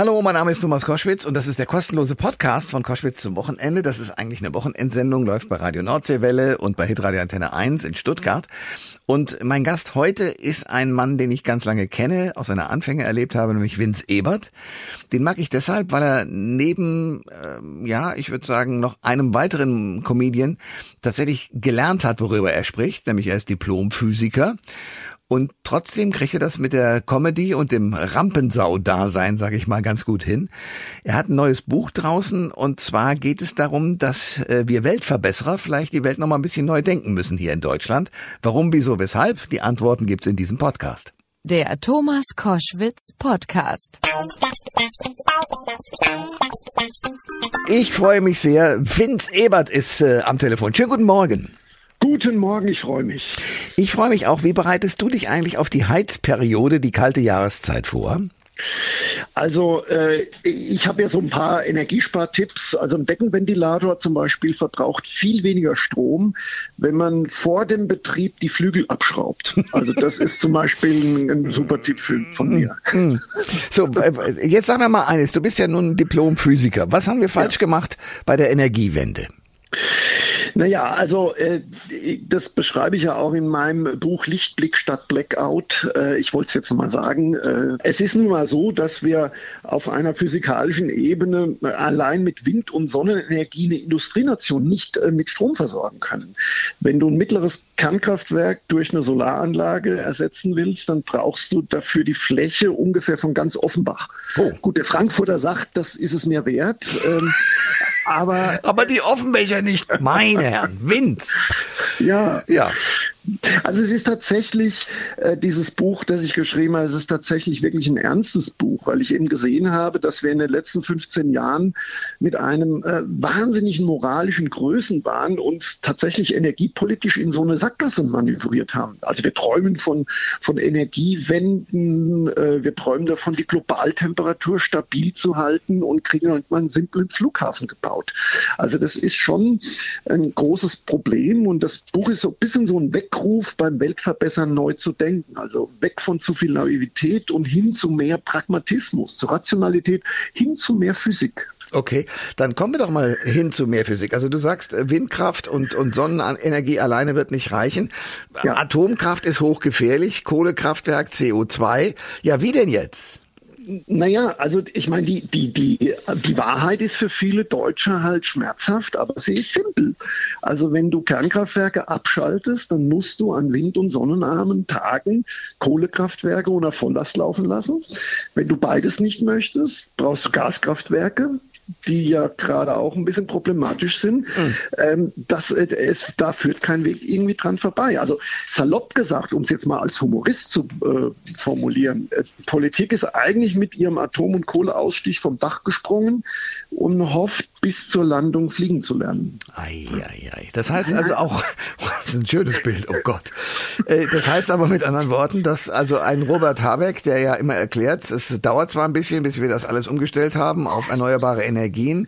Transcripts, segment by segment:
Hallo, mein Name ist Thomas Koschwitz und das ist der kostenlose Podcast von Koschwitz zum Wochenende. Das ist eigentlich eine Wochenendsendung, läuft bei Radio Nordseewelle und bei Hitradio Antenne 1 in Stuttgart. Und mein Gast heute ist ein Mann, den ich ganz lange kenne, aus seiner Anfänge erlebt habe, nämlich Vince Ebert. Den mag ich deshalb, weil er neben, äh, ja, ich würde sagen, noch einem weiteren Comedian tatsächlich gelernt hat, worüber er spricht, nämlich er ist Diplomphysiker. Und trotzdem kriegt er das mit der Comedy und dem Rampensau-Dasein, sage ich mal, ganz gut hin. Er hat ein neues Buch draußen und zwar geht es darum, dass äh, wir Weltverbesserer vielleicht die Welt noch mal ein bisschen neu denken müssen hier in Deutschland. Warum, wieso, weshalb? Die Antworten gibt's in diesem Podcast. Der Thomas Koschwitz Podcast. Ich freue mich sehr. Vince Ebert ist äh, am Telefon. Schönen guten Morgen. Guten Morgen, ich freue mich. Ich freue mich auch. Wie bereitest du dich eigentlich auf die Heizperiode, die kalte Jahreszeit vor? Also äh, ich habe ja so ein paar Energiespartipps. Also ein Deckenventilator zum Beispiel verbraucht viel weniger Strom, wenn man vor dem Betrieb die Flügel abschraubt. Also das ist zum Beispiel ein, ein super Tipp für, von mir. Hm. So, äh, jetzt sag mir mal eines. Du bist ja nun Diplomphysiker. Was haben wir falsch ja. gemacht bei der Energiewende? Naja, also äh, das beschreibe ich ja auch in meinem Buch Lichtblick statt Blackout. Äh, ich wollte es jetzt mal sagen. Äh, es ist nun mal so, dass wir auf einer physikalischen Ebene allein mit Wind- und Sonnenenergie eine Industrienation nicht äh, mit Strom versorgen können. Wenn du ein mittleres Kernkraftwerk durch eine Solaranlage ersetzen willst, dann brauchst du dafür die Fläche ungefähr von ganz Offenbach. Oh. Gut, der Frankfurter sagt, das ist es mir wert. Ähm, aber, aber die Offenbecher nicht. Meine Herren, Wind. Ja. Ja. Also es ist tatsächlich äh, dieses Buch, das ich geschrieben habe, es ist tatsächlich wirklich ein ernstes Buch, weil ich eben gesehen habe, dass wir in den letzten 15 Jahren mit einem äh, wahnsinnigen moralischen Größenwahn uns tatsächlich energiepolitisch in so eine Sackgasse manövriert haben. Also wir träumen von, von Energiewenden, äh, wir träumen davon, die Globaltemperatur stabil zu halten und kriegen irgendwann einen simplen Flughafen gebaut. Also das ist schon ein großes Problem und das Buch ist so ein bisschen so ein Weg Weckruf beim Weltverbessern neu zu denken. Also weg von zu viel Naivität und hin zu mehr Pragmatismus, zu Rationalität, hin zu mehr Physik. Okay, dann kommen wir doch mal hin zu mehr Physik. Also du sagst, äh, Windkraft und, und Sonnenenergie alleine wird nicht reichen. Ja. Atomkraft ist hochgefährlich, Kohlekraftwerk, CO2. Ja, wie denn jetzt? Naja, also ich meine, die, die, die, die Wahrheit ist für viele Deutsche halt schmerzhaft, aber sie ist simpel. Also wenn du Kernkraftwerke abschaltest, dann musst du an Wind- und sonnenarmen Tagen Kohlekraftwerke unter Volllast laufen lassen. Wenn du beides nicht möchtest, brauchst du Gaskraftwerke die ja gerade auch ein bisschen problematisch sind, mhm. ähm, das, äh, es, da führt kein Weg irgendwie dran vorbei. Also salopp gesagt, um es jetzt mal als Humorist zu äh, formulieren, äh, Politik ist eigentlich mit ihrem Atom- und Kohleausstich vom Dach gesprungen und hofft, bis zur Landung fliegen zu lernen. Ei, ei, ei. Das heißt also auch, das ist ein schönes Bild, oh Gott. Äh, das heißt aber mit anderen Worten, dass also ein Robert Habeck, der ja immer erklärt, es dauert zwar ein bisschen, bis wir das alles umgestellt haben auf erneuerbare Energien,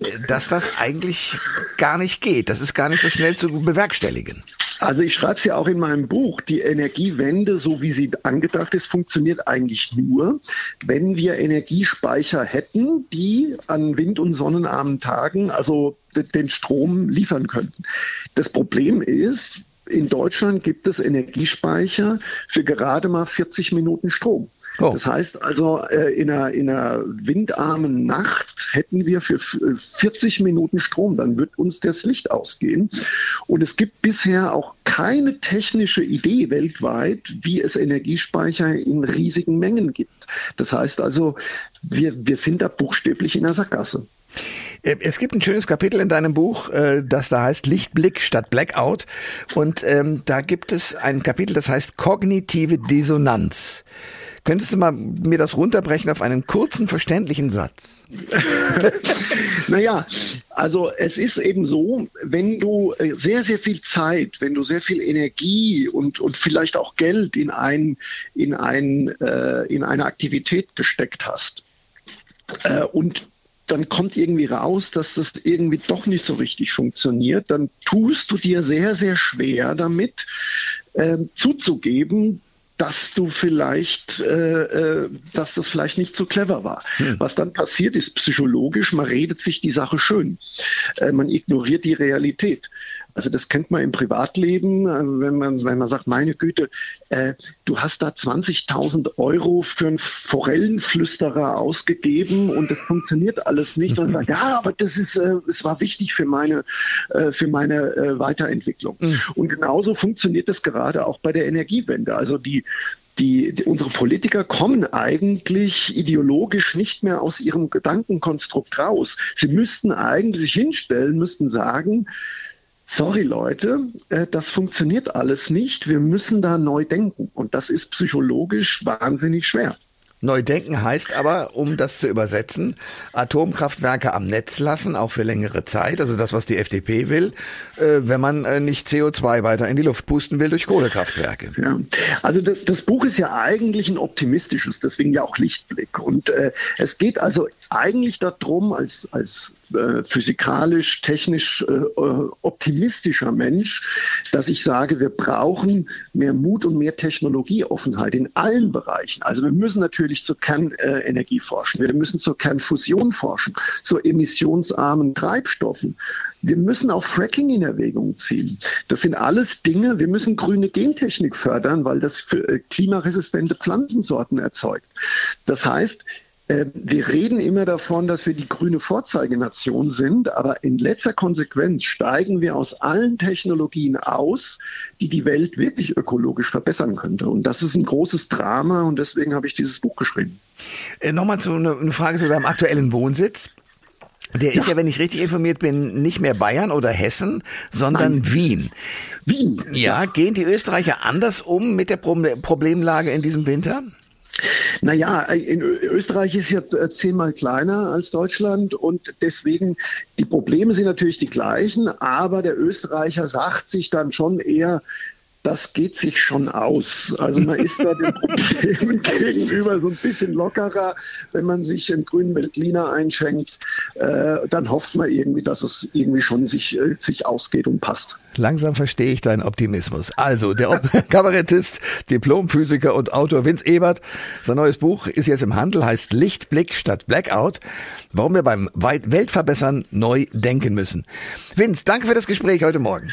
äh, dass das eigentlich gar nicht geht. Das ist gar nicht so schnell zu bewerkstelligen. Also ich schreibe es ja auch in meinem Buch, die Energiewende, so wie sie angedacht ist, funktioniert eigentlich nur, wenn wir Energiespeicher hätten, die an wind- und sonnenarmen Tagen also den Strom liefern könnten. Das Problem ist, in Deutschland gibt es Energiespeicher für gerade mal 40 Minuten Strom. Oh. Das heißt also, äh, in, einer, in einer windarmen Nacht hätten wir für 40 Minuten Strom, dann wird uns das Licht ausgehen. Und es gibt bisher auch keine technische Idee weltweit, wie es Energiespeicher in riesigen Mengen gibt. Das heißt also, wir, wir sind da buchstäblich in der Sackgasse. Äh, es gibt ein schönes Kapitel in deinem Buch, äh, das da heißt Lichtblick statt Blackout. Und ähm, da gibt es ein Kapitel, das heißt kognitive Dissonanz. Könntest du mal mir das runterbrechen auf einen kurzen, verständlichen Satz? naja, also es ist eben so, wenn du äh, sehr, sehr viel Zeit, wenn du sehr viel Energie und, und vielleicht auch Geld in, ein, in, ein, äh, in eine Aktivität gesteckt hast äh, und dann kommt irgendwie raus, dass das irgendwie doch nicht so richtig funktioniert, dann tust du dir sehr, sehr schwer damit, äh, zuzugeben, dass du vielleicht, äh, äh, dass das vielleicht nicht so clever war. Hm. Was dann passiert ist psychologisch, man redet sich die Sache schön. Äh, man ignoriert die Realität. Also das kennt man im Privatleben, äh, wenn man, wenn man sagt, meine Güte, äh, du hast da 20.000 Euro für einen Forellenflüsterer ausgegeben und das funktioniert alles nicht. Und sagt, ja, aber das ist, äh, es war wichtig für meine, äh, für meine äh, Weiterentwicklung. Mhm. Und genauso funktioniert das gerade auch bei der Energiewende. Also die, die, die, unsere Politiker kommen eigentlich ideologisch nicht mehr aus ihrem Gedankenkonstrukt raus. Sie müssten eigentlich hinstellen, müssten sagen, sorry Leute, äh, das funktioniert alles nicht. Wir müssen da neu denken. Und das ist psychologisch wahnsinnig schwer. Neu denken heißt aber, um das zu übersetzen, Atomkraftwerke am Netz lassen, auch für längere Zeit. Also das, was die FDP will, äh, wenn man äh, nicht CO2 weiter in die Luft pusten will durch Kohlekraftwerke. Ja. Also das, das Buch ist ja eigentlich ein optimistisches, deswegen ja auch Lichtblick. Und äh, es geht also eigentlich darum, als, als äh, physikalisch, technisch äh, optimistischer Mensch, dass ich sage, wir brauchen mehr Mut und mehr Technologieoffenheit in allen Bereichen. Also wir müssen natürlich zur Kernenergie forschen, wir müssen zur Kernfusion forschen, zu emissionsarmen Treibstoffen. Wir müssen auch Fracking in Erwägung ziehen. Das sind alles Dinge, wir müssen grüne Gentechnik fördern, weil das äh, klimaresistente Pflanzensorten erzeugt. Das heißt, wir reden immer davon, dass wir die grüne Vorzeigenation sind, aber in letzter Konsequenz steigen wir aus allen Technologien aus, die die Welt wirklich ökologisch verbessern könnte. Und das ist ein großes Drama und deswegen habe ich dieses Buch geschrieben. Äh, Nochmal zu eine, eine Frage zu deinem aktuellen Wohnsitz. Der ist ja. ja, wenn ich richtig informiert bin, nicht mehr Bayern oder Hessen, sondern Nein. Wien. Wien. Ja, gehen die Österreicher anders um mit der Problemlage in diesem Winter? Naja, in Österreich ist ja äh, zehnmal kleiner als Deutschland und deswegen die Probleme sind natürlich die gleichen, aber der Österreicher sagt sich dann schon eher, das geht sich schon aus. Also man ist da den Problemen gegenüber so ein bisschen lockerer, wenn man sich einen grünen Veltliner einschenkt, äh, dann hofft man irgendwie, dass es irgendwie schon sich, äh, sich ausgeht und passt. Langsam verstehe ich deinen Optimismus. Also, der Kabarettist, Diplomphysiker und Autor Vince Ebert, sein neues Buch ist jetzt im Handel, heißt Lichtblick statt Blackout, warum wir beim Weltverbessern neu denken müssen. Vince, danke für das Gespräch heute Morgen.